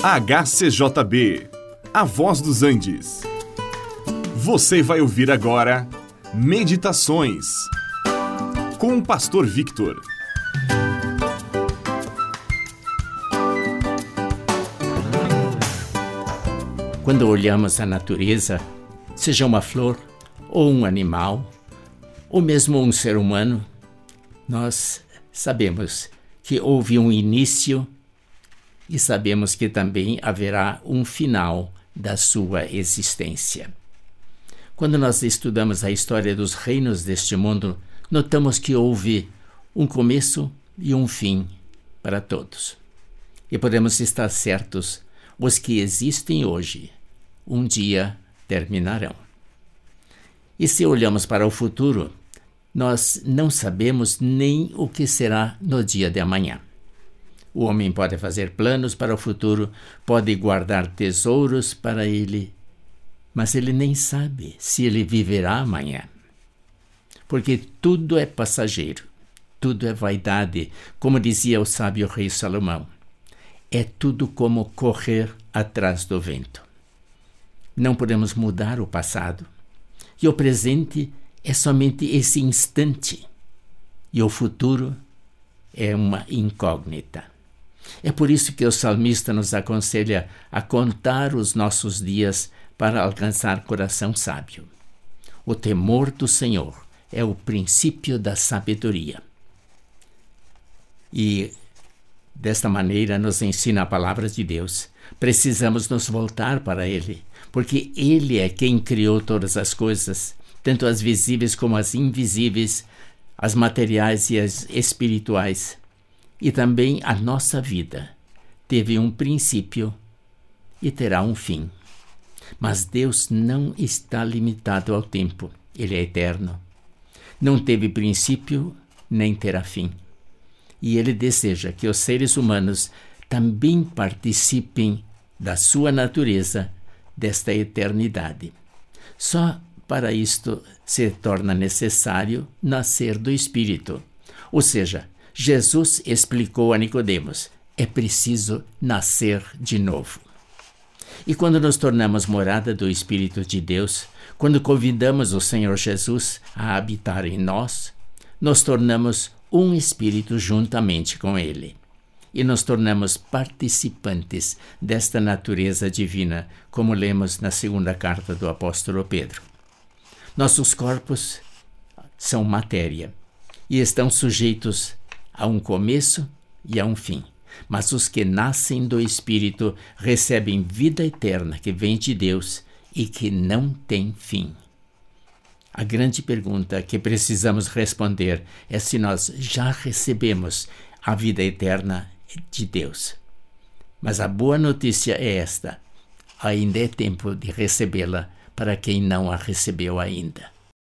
HCJB, A Voz dos Andes. Você vai ouvir agora Meditações com o Pastor Victor. Quando olhamos a natureza, seja uma flor ou um animal, ou mesmo um ser humano, nós sabemos que houve um início e sabemos que também haverá um final da sua existência. Quando nós estudamos a história dos reinos deste mundo, notamos que houve um começo e um fim para todos. E podemos estar certos: os que existem hoje, um dia terminarão. E se olhamos para o futuro, nós não sabemos nem o que será no dia de amanhã. O homem pode fazer planos para o futuro, pode guardar tesouros para ele, mas ele nem sabe se ele viverá amanhã. Porque tudo é passageiro, tudo é vaidade, como dizia o sábio rei Salomão. É tudo como correr atrás do vento. Não podemos mudar o passado, e o presente é somente esse instante, e o futuro é uma incógnita. É por isso que o salmista nos aconselha a contar os nossos dias para alcançar coração sábio. O temor do Senhor é o princípio da sabedoria. E desta maneira nos ensina a palavra de Deus. Precisamos nos voltar para Ele, porque Ele é quem criou todas as coisas, tanto as visíveis como as invisíveis, as materiais e as espirituais e também a nossa vida teve um princípio e terá um fim. Mas Deus não está limitado ao tempo, Ele é eterno. Não teve princípio nem terá fim. E Ele deseja que os seres humanos também participem da sua natureza, desta eternidade. Só para isto se torna necessário nascer do Espírito, ou seja, Jesus explicou a Nicodemos: é preciso nascer de novo. E quando nos tornamos morada do Espírito de Deus, quando convidamos o Senhor Jesus a habitar em nós, nos tornamos um espírito juntamente com Ele. E nos tornamos participantes desta natureza divina, como lemos na segunda carta do apóstolo Pedro. Nossos corpos são matéria e estão sujeitos Há um começo e há um fim. Mas os que nascem do Espírito recebem vida eterna que vem de Deus e que não tem fim. A grande pergunta que precisamos responder é se nós já recebemos a vida eterna de Deus. Mas a boa notícia é esta: ainda é tempo de recebê-la para quem não a recebeu ainda.